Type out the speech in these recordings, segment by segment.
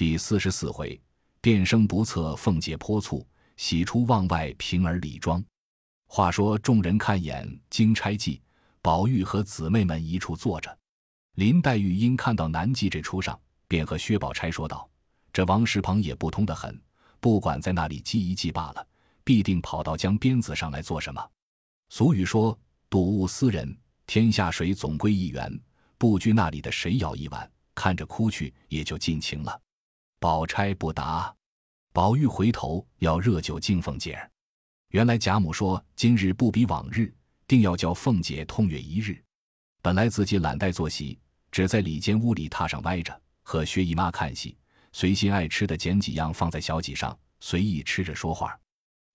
第四十四回，变声不测，凤姐泼醋，喜出望外，平儿李庄。话说众人看眼金钗记，宝玉和姊妹们一处坐着。林黛玉因看到南记这出上，便和薛宝钗说道：“这王石鹏也不通得很，不管在那里记一记罢了，必定跑到江边子上来做什么？俗语说，睹物思人，天下水总归一源，不拘那里的谁舀一碗，看着哭去也就尽情了。”宝钗不答，宝玉回头要热酒敬凤姐儿。原来贾母说今日不比往日，定要叫凤姐痛月一日。本来自己懒怠坐席，只在里间屋里榻上歪着，和薛姨妈看戏，随心爱吃的捡几样放在小几上，随意吃着说话，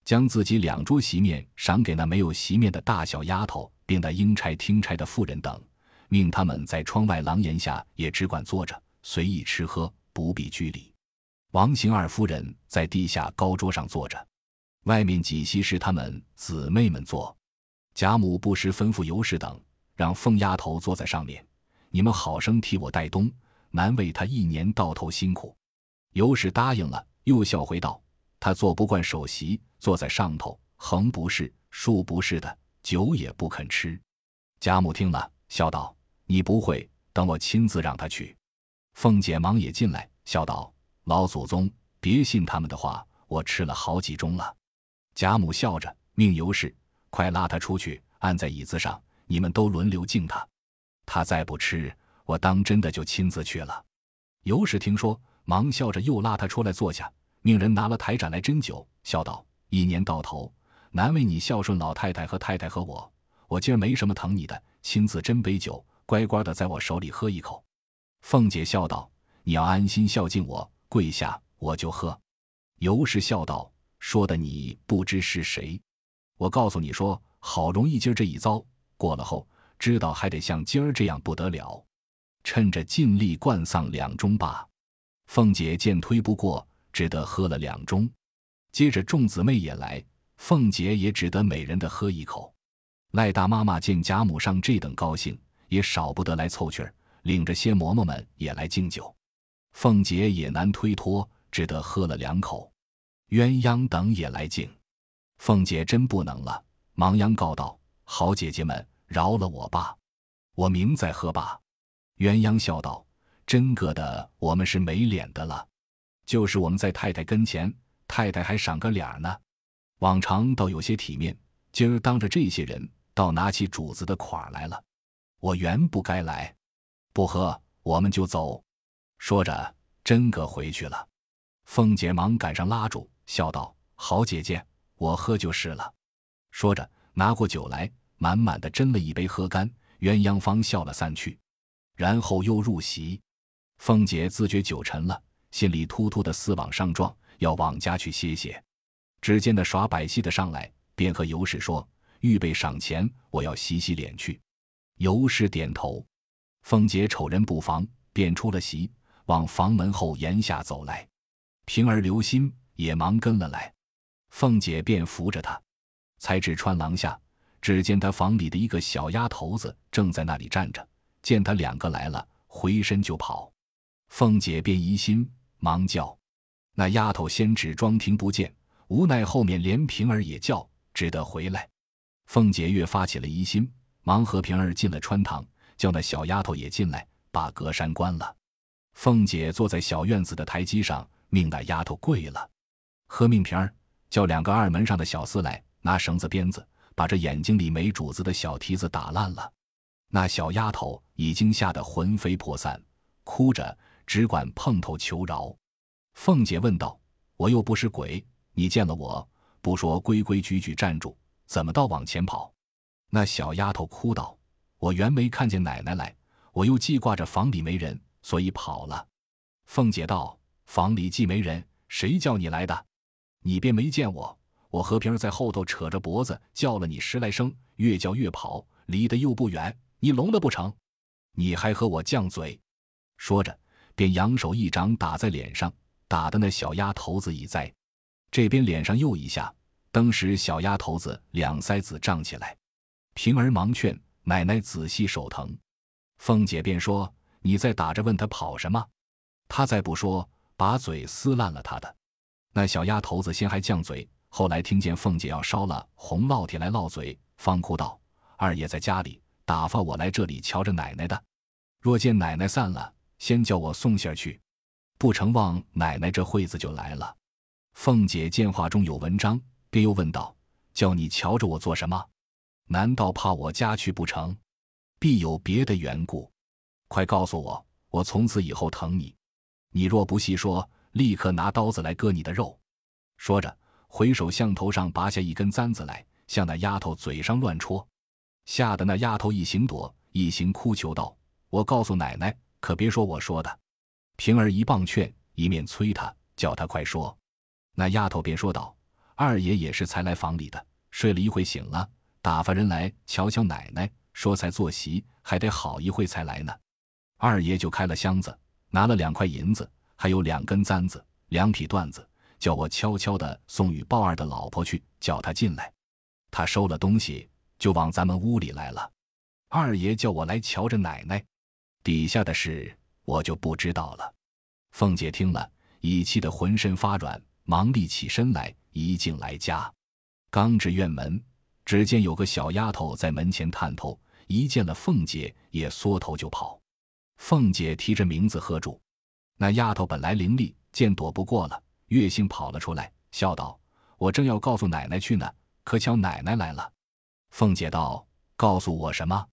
将自己两桌席面赏给那没有席面的大小丫头，并那应差听差的妇人等，命他们在窗外廊檐下也只管坐着，随意吃喝，不必拘礼。王行二夫人在地下高桌上坐着，外面几席是他们姊妹们坐。贾母不时吩咐尤氏等，让凤丫头坐在上面，你们好生替我带冬，难为她一年到头辛苦。尤氏答应了，又笑回道：“她坐不惯首席，坐在上头，横不是，竖不是的，酒也不肯吃。”贾母听了，笑道：“你不会，等我亲自让她去。”凤姐忙也进来，笑道。老祖宗，别信他们的话，我吃了好几盅了。贾母笑着命尤氏：“快拉他出去，按在椅子上，你们都轮流敬他。他再不吃，我当真的就亲自去了。”尤氏听说，忙笑着又拉他出来坐下，命人拿了台盏来斟酒，笑道：“一年到头，难为你孝顺老太太和太太和我，我今儿没什么疼你的，亲自斟杯酒，乖乖的在我手里喝一口。”凤姐笑道：“你要安心孝敬我。”跪下，我就喝。尤氏笑道：“说的你不知是谁。我告诉你说，好容易今儿这一遭过了后，知道还得像今儿这样不得了。趁着尽力灌丧两盅罢。”凤姐见推不过，只得喝了两盅。接着众姊妹也来，凤姐也只得每人的喝一口。赖大妈妈见贾母上这等高兴，也少不得来凑趣儿，领着些嬷嬷们也来敬酒。凤姐也难推脱，只得喝了两口。鸳鸯等也来敬，凤姐真不能了，忙央告道：“好姐姐们，饶了我吧，我明再喝吧。”鸳鸯笑道：“真个的，我们是没脸的了。就是我们在太太跟前，太太还赏个脸呢。往常倒有些体面，今儿当着这些人，倒拿起主子的款来了。我原不该来，不喝，我们就走。”说着，真个回去了。凤姐忙赶上拉住，笑道：“好姐姐，我喝就是了。”说着，拿过酒来，满满的斟了一杯，喝干。鸳鸯方笑了散去，然后又入席。凤姐自觉酒沉了，心里突突的似往上撞，要往家去歇歇。只见那耍百戏的上来，便和尤氏说：“预备赏钱，我要洗洗脸去。”尤氏点头。凤姐瞅人不防，便出了席。往房门后檐下走来，平儿、留心也忙跟了来。凤姐便扶着他，才至穿廊下，只见他房里的一个小丫头子正在那里站着，见他两个来了，回身就跑。凤姐便疑心，忙叫那丫头先只装听不见，无奈后面连平儿也叫，只得回来。凤姐越发起了疑心，忙和平儿进了穿堂，叫那小丫头也进来，把隔山关了。凤姐坐在小院子的台基上，命那丫头跪了，喝命平儿叫两个二门上的小厮来拿绳子鞭子，把这眼睛里没主子的小蹄子打烂了。那小丫头已经吓得魂飞魄散，哭着只管碰头求饶。凤姐问道：“我又不是鬼，你见了我不说规规矩矩站住，怎么倒往前跑？”那小丫头哭道：“我原没看见奶奶来，我又记挂着房里没人。”所以跑了。凤姐道：“房里既没人，谁叫你来的？你便没见我。我和平儿在后头扯着脖子叫了你十来声，越叫越跑，离得又不远，你聋了不成？你还和我犟嘴？”说着，便扬手一掌打在脸上，打的那小丫头子一栽。这边脸上又一下，当时小丫头子两腮子胀起来。平儿忙劝奶奶仔细手疼。凤姐便说。你再打着问他跑什么？他再不说，把嘴撕烂了他的。那小丫头子先还犟嘴，后来听见凤姐要烧了红烙铁来烙嘴，方哭道：“二爷在家里，打发我来这里瞧着奶奶的。若见奶奶散了，先叫我送信儿去。不成望奶奶这会子就来了。”凤姐见话中有文章，便又问道：“叫你瞧着我做什么？难道怕我家去不成？必有别的缘故。快告诉我，我从此以后疼你。你若不细说。”立刻拿刀子来割你的肉，说着，回手向头上拔下一根簪子来，向那丫头嘴上乱戳，吓得那丫头一行躲，一行哭求道：“我告诉奶奶，可别说我说的。”平儿一棒劝，一面催他，叫他快说。那丫头便说道：“二爷也是才来房里的，睡了一会醒了，打发人来瞧瞧奶奶，说才坐席，还得好一会才来呢。二爷就开了箱子，拿了两块银子。”还有两根簪子，两匹缎子，叫我悄悄的送与鲍二的老婆去，叫他进来。他收了东西，就往咱们屋里来了。二爷叫我来瞧着奶奶，底下的事我就不知道了。凤姐听了，已气得浑身发软，忙立起身来，一进来家，刚至院门，只见有个小丫头在门前探头，一见了凤姐，也缩头就跑。凤姐提着名字喝住。那丫头本来伶俐，见躲不过了，月性跑了出来，笑道：“我正要告诉奶奶去呢，可巧奶奶来了。”凤姐道：“告诉我什么？”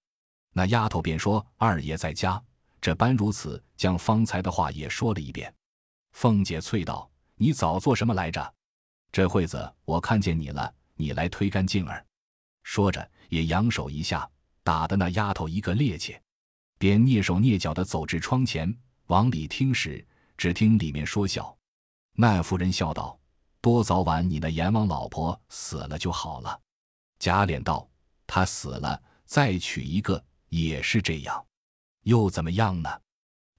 那丫头便说：“二爷在家。”这般如此，将方才的话也说了一遍。凤姐啐道：“你早做什么来着？这会子我看见你了，你来推干净儿。”说着也扬手一下，打的那丫头一个趔趄，便蹑手蹑脚的走至窗前。往里听时，只听里面说笑。那妇人笑道：“多早晚你那阎王老婆死了就好了。”贾琏道：“她死了，再娶一个也是这样，又怎么样呢？”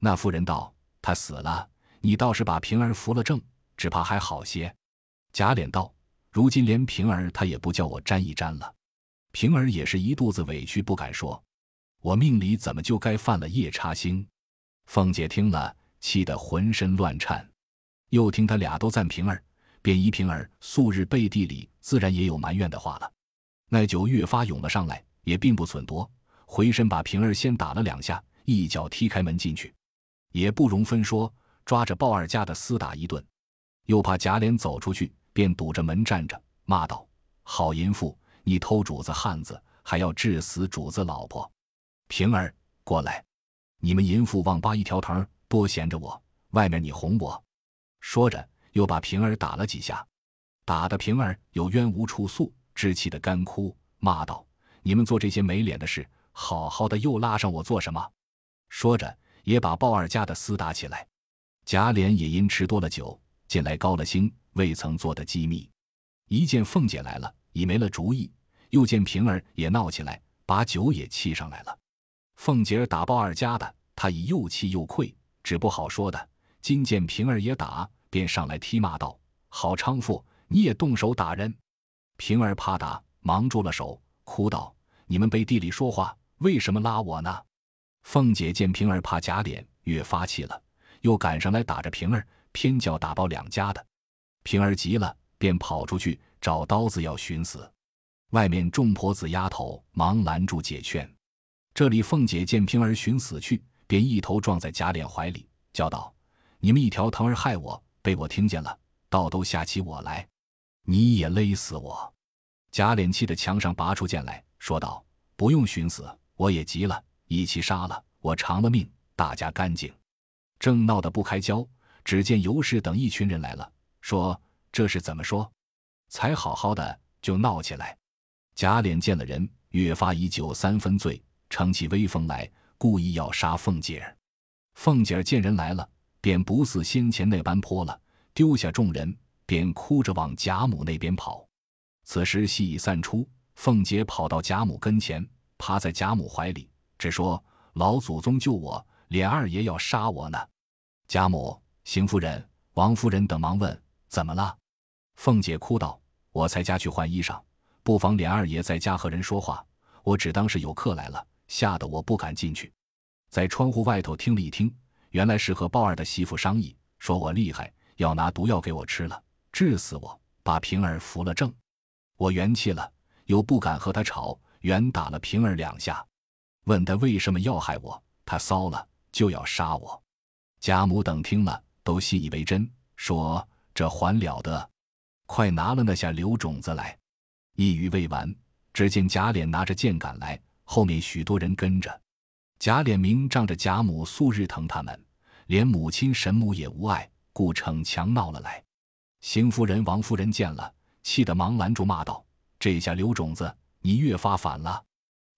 那妇人道：“她死了，你倒是把平儿扶了正，只怕还好些。”贾琏道：“如今连平儿他也不叫我沾一沾了，平儿也是一肚子委屈不敢说，我命里怎么就该犯了夜叉星？”凤姐听了，气得浑身乱颤，又听他俩都赞平儿，便疑平儿素日背地里自然也有埋怨的话了。那酒越发涌了上来，也并不忖夺，回身把平儿先打了两下，一脚踢开门进去，也不容分说，抓着鲍二家的厮打一顿，又怕贾琏走出去，便堵着门站着，骂道：“好淫妇，你偷主子汉子，还要致死主子老婆！平儿过来。”你们淫妇忘八一条藤，多闲着我，外面你哄我。说着，又把平儿打了几下，打的平儿有冤无处诉，只气得干哭，骂道：“你们做这些没脸的事，好好的又拉上我做什么？”说着，也把鲍二家的厮打起来。贾琏也因吃多了酒，近来高了兴，未曾做的机密。一见凤姐来了，已没了主意；又见平儿也闹起来，把酒也沏上来了。凤姐儿打鲍二家的，他已又气又愧，只不好说的。今见平儿也打，便上来踢骂道：“好娼妇，你也动手打人！”平儿怕打，忙住了手，哭道：“你们背地里说话，为什么拉我呢？”凤姐见平儿怕假脸，越发气了，又赶上来打着平儿，偏叫打包两家的。平儿急了，便跑出去找刀子要寻死。外面众婆子丫头忙拦住解劝。这里，凤姐见平儿寻死去，便一头撞在贾琏怀里，叫道：“你们一条藤儿害我，被我听见了，倒都吓起我来，你也勒死我！”贾琏气得墙上拔出剑来说道：“不用寻死，我也急了，一起杀了，我偿了命，大家干净。”正闹得不开交，只见尤氏等一群人来了，说：“这是怎么说？才好好的就闹起来。”贾琏见了人，越发以酒三分醉。乘起威风来，故意要杀凤姐儿。凤姐儿见人来了，便不似先前那般泼了，丢下众人，便哭着往贾母那边跑。此时戏已散出，凤姐跑到贾母跟前，趴在贾母怀里，只说：“老祖宗救我，琏二爷要杀我呢。”贾母、邢夫人、王夫人等忙问：“怎么了？”凤姐哭道：“我才家去换衣裳，不妨琏二爷在家和人说话，我只当是有客来了。”吓得我不敢进去，在窗户外头听了一听，原来是和鲍二的媳妇商议，说我厉害，要拿毒药给我吃了，治死我，把平儿扶了正。我元气了，又不敢和他吵，原打了平儿两下，问他为什么要害我，他骚了，就要杀我。贾母等听了，都信以为真，说这还了得，快拿了那下刘种子来。一语未完，只见贾琏拿着剑赶来，后面许多人跟着。贾琏明仗着贾母素日疼他们，连母亲神母也无碍，故逞强闹了来。邢夫人、王夫人见了，气得忙拦住，骂道：“这下刘种子，你越发反了！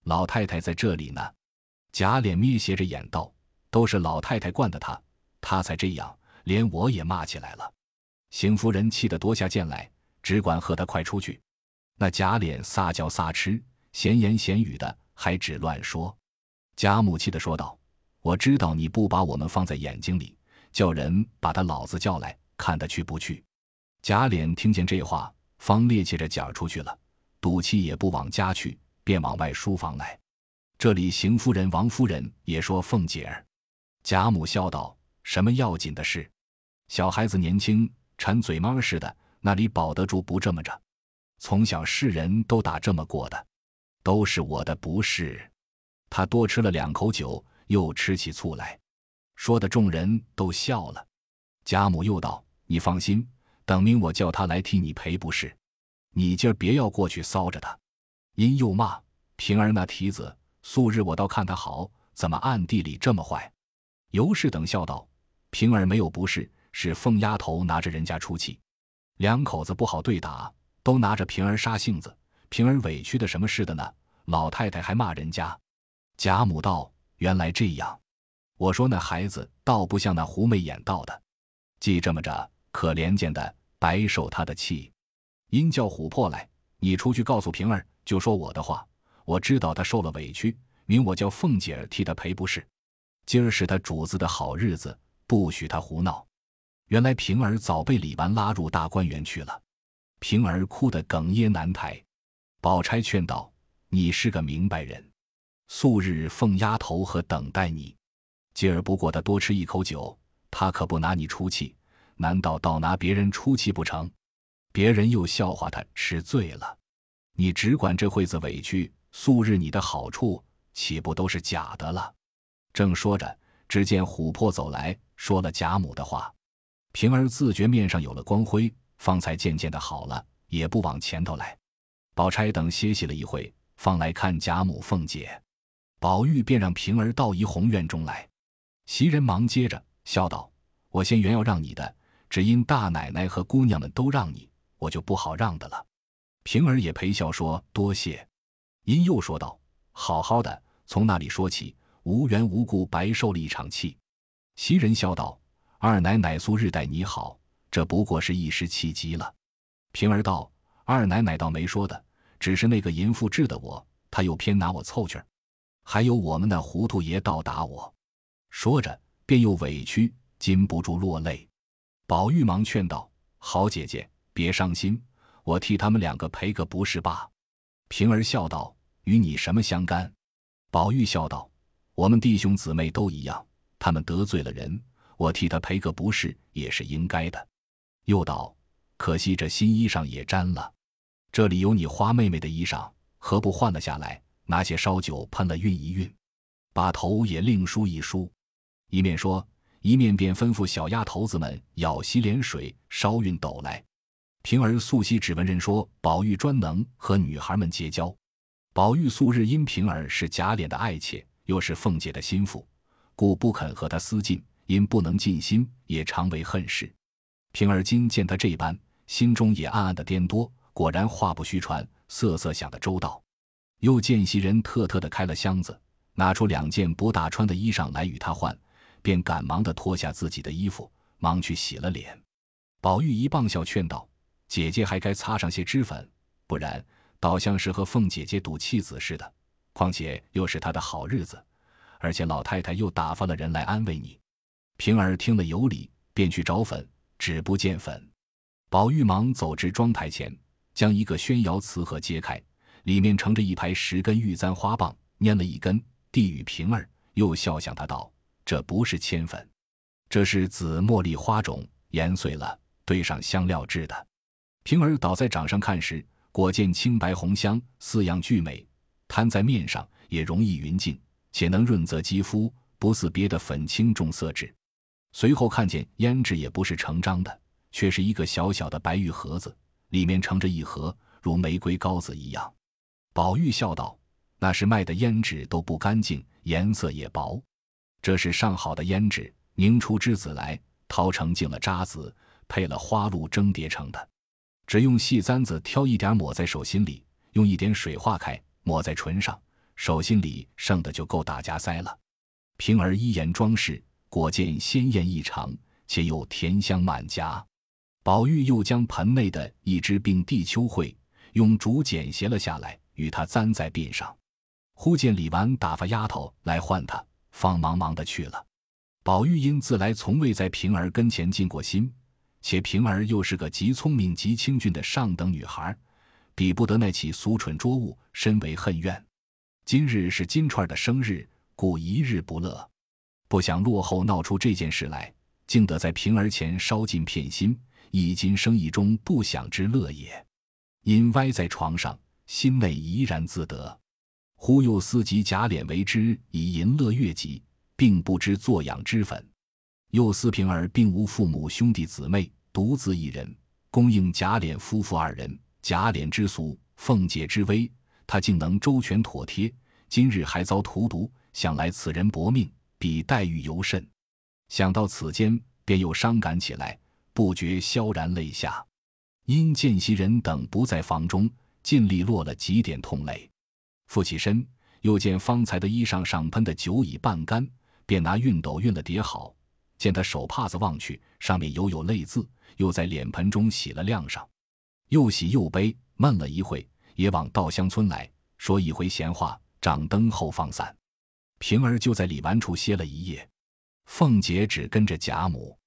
老太太在这里呢。”贾琏眯斜着眼道：“都是老太太惯的他，他才这样，连我也骂起来了。”邢夫人气得夺下剑来，只管喝他快出去。那贾琏撒娇撒痴，闲言闲语的，还只乱说。贾母气的说道：“我知道你不把我们放在眼睛里，叫人把他老子叫来，看他去不去。”贾琏听见这话，方趔趄着脚出去了，赌气也不往家去，便往外书房来。这里邢夫人、王夫人也说凤姐儿。贾母笑道：“什么要紧的事？小孩子年轻，馋嘴猫似的，那里保得住不这么着？从小世人都打这么过的，都是我的不是。”他多吃了两口酒，又吃起醋来，说的众人都笑了。贾母又道：“你放心，等明我叫他来替你赔不是。你今儿别要过去骚着他。”因又骂平儿那蹄子，素日我倒看他好，怎么暗地里这么坏？尤氏等笑道：“平儿没有不是，是凤丫头拿着人家出气，两口子不好对打，都拿着平儿杀性子。平儿委屈的什么似的呢？老太太还骂人家。”贾母道：“原来这样，我说那孩子倒不像那狐媚眼道的，既这么着，可怜见的，白受他的气。因叫琥珀来，你出去告诉平儿，就说我的话。我知道他受了委屈，明我叫凤姐儿替他赔不是。今儿是他主子的好日子，不许他胡闹。原来平儿早被李纨拉入大观园去了。平儿哭得哽咽难抬。宝钗劝道：你是个明白人。”素日奉丫头和等待你，今儿不过他多吃一口酒，他可不拿你出气，难道倒拿别人出气不成？别人又笑话他吃醉了，你只管这会子委屈，素日你的好处岂不都是假的了？正说着，只见琥珀走来说了贾母的话，平儿自觉面上有了光辉，方才渐渐的好了，也不往前头来。宝钗等歇息了一会，方来看贾母、凤姐。宝玉便让平儿到怡红院中来，袭人忙接着笑道：“我先原要让你的，只因大奶奶和姑娘们都让你，我就不好让的了。”平儿也陪笑说：“多谢。”因又说道：“好好的，从那里说起，无缘无故白受了一场气。”袭人笑道：“二奶奶素日待你好，这不过是一时气急了。”平儿道：“二奶奶倒没说的，只是那个淫妇治的我，他又偏拿我凑趣儿。”还有我们那糊涂爷倒打我，说着便又委屈，禁不住落泪。宝玉忙劝道：“好姐姐，别伤心，我替他们两个赔个不是吧。”平儿笑道：“与你什么相干？”宝玉笑道：“我们弟兄姊妹都一样，他们得罪了人，我替他赔个不是也是应该的。”又道：“可惜这新衣裳也沾了，这里有你花妹妹的衣裳，何不换了下来？”拿些烧酒喷了，熨一熨，把头也另梳一梳。一面说，一面便吩咐小丫头子们舀洗脸水，烧熨斗来。平儿素昔只闻人说，宝玉专能和女孩们结交。宝玉素日因平儿是贾琏的爱妾，又是凤姐的心腹，故不肯和他私近，因不能尽心，也常为恨事。平儿今见他这般，心中也暗暗的颠多。果然话不虚传，瑟瑟想的周到。又见袭人特特的开了箱子，拿出两件不大穿的衣裳来与他换，便赶忙的脱下自己的衣服，忙去洗了脸。宝玉一棒笑劝道：“姐姐还该擦上些脂粉，不然倒像是和凤姐姐赌气子似的。况且又是她的好日子，而且老太太又打发了人来安慰你。”平儿听了有理，便去找粉，只不见粉。宝玉忙走至妆台前，将一个宣窑瓷盒揭开。里面盛着一排十根玉簪花棒，拈了一根，递与平儿，又笑向他道：“这不是铅粉，这是紫茉莉花种，研碎了，兑上香料制的。平儿倒在掌上看时，果见青白红香四样俱美，摊在面上也容易匀净，且能润泽肌肤，不似别的粉青重色质。随后看见胭脂也不是成张的，却是一个小小的白玉盒子，里面盛着一盒如玫瑰膏子一样。宝玉笑道：“那是卖的胭脂都不干净，颜色也薄。这是上好的胭脂，凝出脂子来，淘成净了渣子，配了花露蒸叠成的。只用细簪子挑一点抹在手心里，用一点水化开，抹在唇上，手心里剩的就够大家塞了。”平儿一眼装饰。果见鲜艳异常，且又甜香满颊。宝玉又将盆内的一只并蒂秋蕙用竹剪斜了下来，与他簪在鬓上。忽见李纨打发丫头来唤他，方忙忙的去了。宝玉因自来从未在平儿跟前尽过心，且平儿又是个极聪明极清俊的上等女孩，比不得那起俗蠢拙物，深为恨怨。今日是金钏的生日，故一日不乐。不想落后闹出这件事来，竟得在平儿前烧尽片心，以今生意中不想之乐也。因歪在床上，心内怡然自得。忽又思及贾琏为之以淫乐悦己，并不知作养之分。又思平儿并无父母兄弟姊妹，独自一人，供应贾琏夫妇二人。贾琏之俗，凤姐之威，他竟能周全妥帖。今日还遭荼毒，想来此人薄命。比黛玉尤甚，想到此间，便又伤感起来，不觉萧然泪下。因见袭人等不在房中，尽力落了几点痛泪。复起身，又见方才的衣裳上喷的酒已半干，便拿熨斗熨了叠好。见他手帕子望去，上面犹有泪渍，又在脸盆中洗了晾上。又喜又悲，闷了一会，也往稻香村来说一回闲话，掌灯后放散。平儿就在李纨处歇了一夜，凤姐只跟着贾母。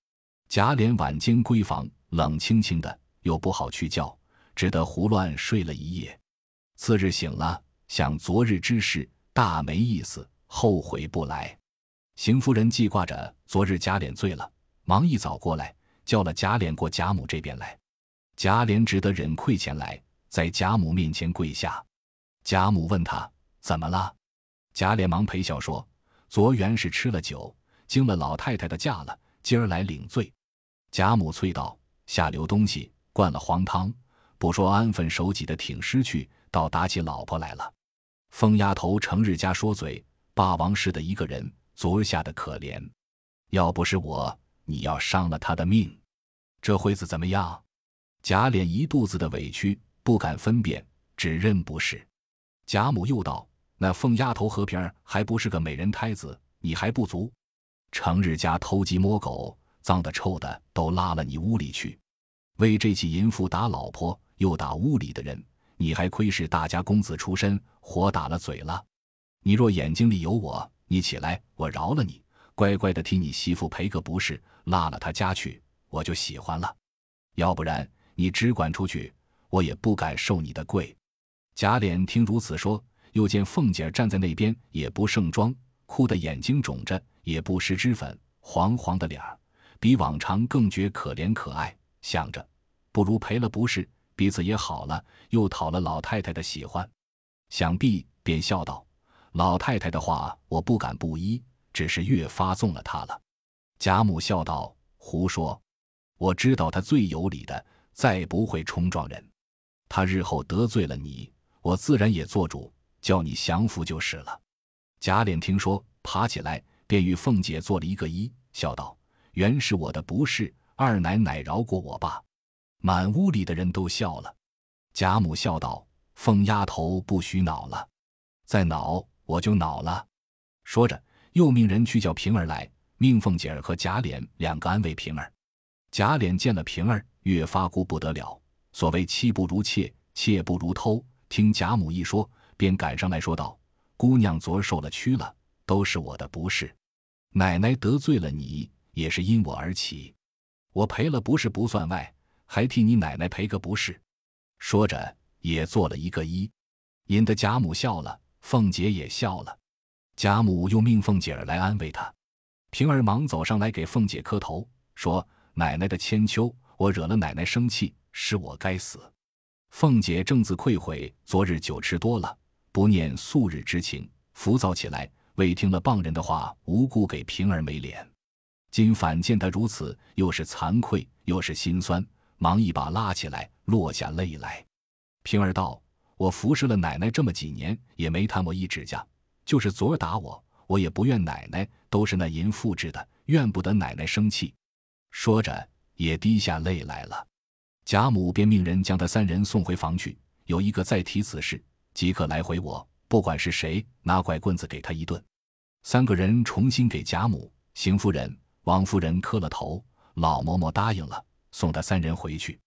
贾琏晚间闺房，冷清清的，又不好去叫，只得胡乱睡了一夜。次日醒了，想昨日之事，大没意思，后悔不来。邢夫人记挂着昨日贾琏醉了，忙一早过来，叫了贾琏过贾母这边来。贾琏只得忍愧前来，在贾母面前跪下。贾母问他怎么了。贾琏忙陪笑说：“昨原是吃了酒，惊了老太太的驾了，今儿来领罪。”贾母啐道：“下流东西，灌了黄汤，不说安分守己的挺尸去，倒打起老婆来了。”疯丫头成日家说嘴，霸王似的一个人，昨儿吓得可怜。要不是我，你要伤了他的命，这会子怎么样？贾琏一肚子的委屈，不敢分辨，只认不是。贾母又道。那凤丫头和平儿还不是个美人胎子，你还不足？成日家偷鸡摸狗，脏的臭的都拉了你屋里去，为这起淫妇打老婆，又打屋里的人，你还亏是大家公子出身，活打了嘴了。你若眼睛里有我，你起来，我饶了你，乖乖的替你媳妇赔个不是，拉了他家去，我就喜欢了。要不然你只管出去，我也不敢受你的跪。贾琏听如此说。又见凤姐站在那边，也不盛装，哭得眼睛肿着，也不施脂粉，黄黄的脸儿，比往常更觉可怜可爱。想着，不如赔了不是，彼此也好了，又讨了老太太的喜欢。想必便笑道：“老太太的话，我不敢不依，只是越发纵了她了。”贾母笑道：“胡说！我知道他最有理的，再不会冲撞人。他日后得罪了你，我自然也做主。”叫你降服就是了。贾琏听说，爬起来便与凤姐做了一个揖，笑道：“原是我的不是，二奶奶饶过我吧。”满屋里的人都笑了。贾母笑道：“凤丫头不许恼了，再恼我就恼了。”说着，又命人去叫平儿来，命凤姐儿和贾琏两个安慰平儿。贾琏见了平儿，越发顾不得了。所谓妻不如妾，妾不如偷。听贾母一说。便赶上来说道：“姑娘昨儿受了屈了，都是我的不是。奶奶得罪了你，也是因我而起。我赔了不是不算外，还替你奶奶赔个不是。”说着也做了一个揖，引得贾母笑了，凤姐也笑了。贾母又命凤姐儿来安慰她。平儿忙走上来给凤姐磕头，说：“奶奶的千秋，我惹了奶奶生气，是我该死。”凤姐正自愧悔，昨日酒吃多了，不念素日之情，浮躁起来，未听了傍人的话，无故给平儿没脸。今反见他如此，又是惭愧，又是心酸，忙一把拉起来，落下泪来。平儿道：“我服侍了奶奶这么几年，也没贪我一指甲，就是昨儿打我，我也不怨奶奶，都是那淫妇治的，怨不得奶奶生气。”说着，也滴下泪来了。贾母便命人将他三人送回房去，有一个再提此事，即刻来回我，不管是谁，拿拐棍子给他一顿。三个人重新给贾母、邢夫人。王夫人磕了头，老嬷嬷答应了，送他三人回去。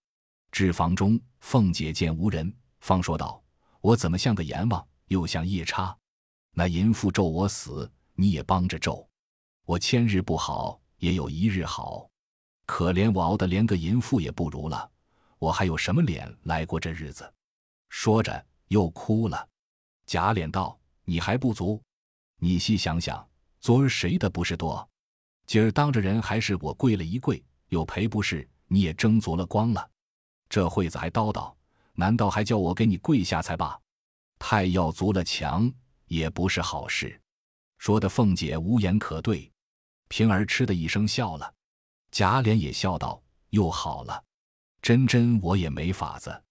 至房中，凤姐见无人，方说道：“我怎么像个阎王，又像夜叉？那淫妇咒我死，你也帮着咒。我千日不好，也有一日好。可怜我熬得连个淫妇也不如了，我还有什么脸来过这日子？”说着又哭了。贾琏道：“你还不足？你细想想，昨儿谁的不是多？”今儿当着人还是我跪了一跪，有赔不是？你也争足了光了。这会子还叨叨，难道还叫我给你跪下才罢？太要足了强也不是好事。说的凤姐无言可对，平儿嗤的一声笑了。贾琏也笑道：“又好了，真真我也没法子。”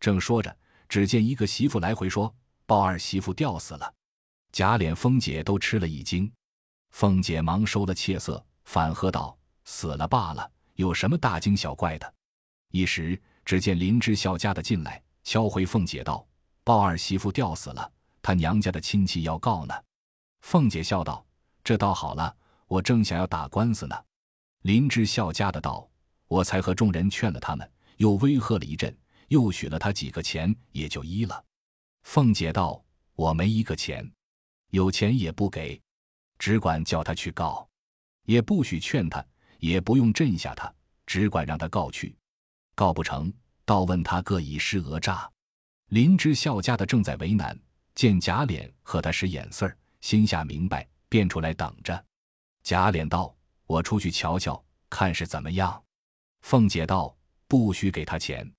正说着，只见一个媳妇来回说：“鲍二媳妇吊死了。”贾琏、凤姐都吃了一惊。凤姐忙收了怯色，反喝道：“死了罢了，有什么大惊小怪的？”一时只见林之孝家的进来，敲回凤姐道：“鲍二媳妇吊死了，他娘家的亲戚要告呢。”凤姐笑道：“这倒好了，我正想要打官司呢。”林之孝家的道：“我才和众人劝了他们，又威吓了一阵，又许了他几个钱，也就依了。”凤姐道：“我没一个钱，有钱也不给。”只管叫他去告，也不许劝他，也不用镇下他，只管让他告去。告不成，倒问他各以施讹诈。林之孝家的正在为难，见贾琏和他使眼色儿，心下明白，便出来等着。贾琏道：“我出去瞧瞧，看是怎么样。”凤姐道：“不许给他钱。”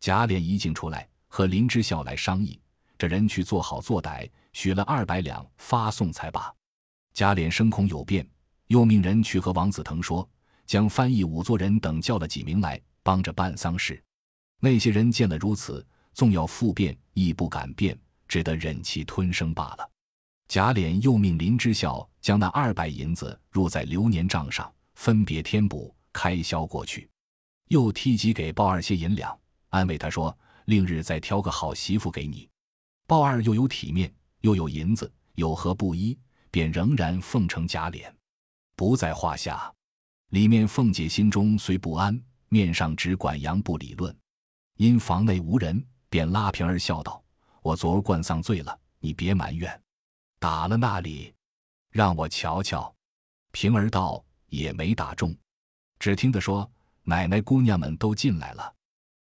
贾琏一进出来，和林之孝来商议，这人去做好做歹，许了二百两发送才罢。贾琏生恐有变，又命人去和王子腾说，将翻译仵作人等叫了几名来，帮着办丧事。那些人见了如此，纵要复辩，亦不敢辩，只得忍气吞声罢了。贾琏又命林之孝将那二百银子入在流年账上，分别添补开销过去，又提及给鲍二些银两，安慰他说：“另日再挑个好媳妇给你。”鲍二又有体面，又有银子，有何不依？便仍然奉承贾琏，不在话下。里面凤姐心中虽不安，面上只管杨不理论。因房内无人，便拉平儿笑道：“我昨儿灌丧醉了，你别埋怨。打了那里，让我瞧瞧。”平儿道：“也没打中。”只听得说：“奶奶姑娘们都进来了。”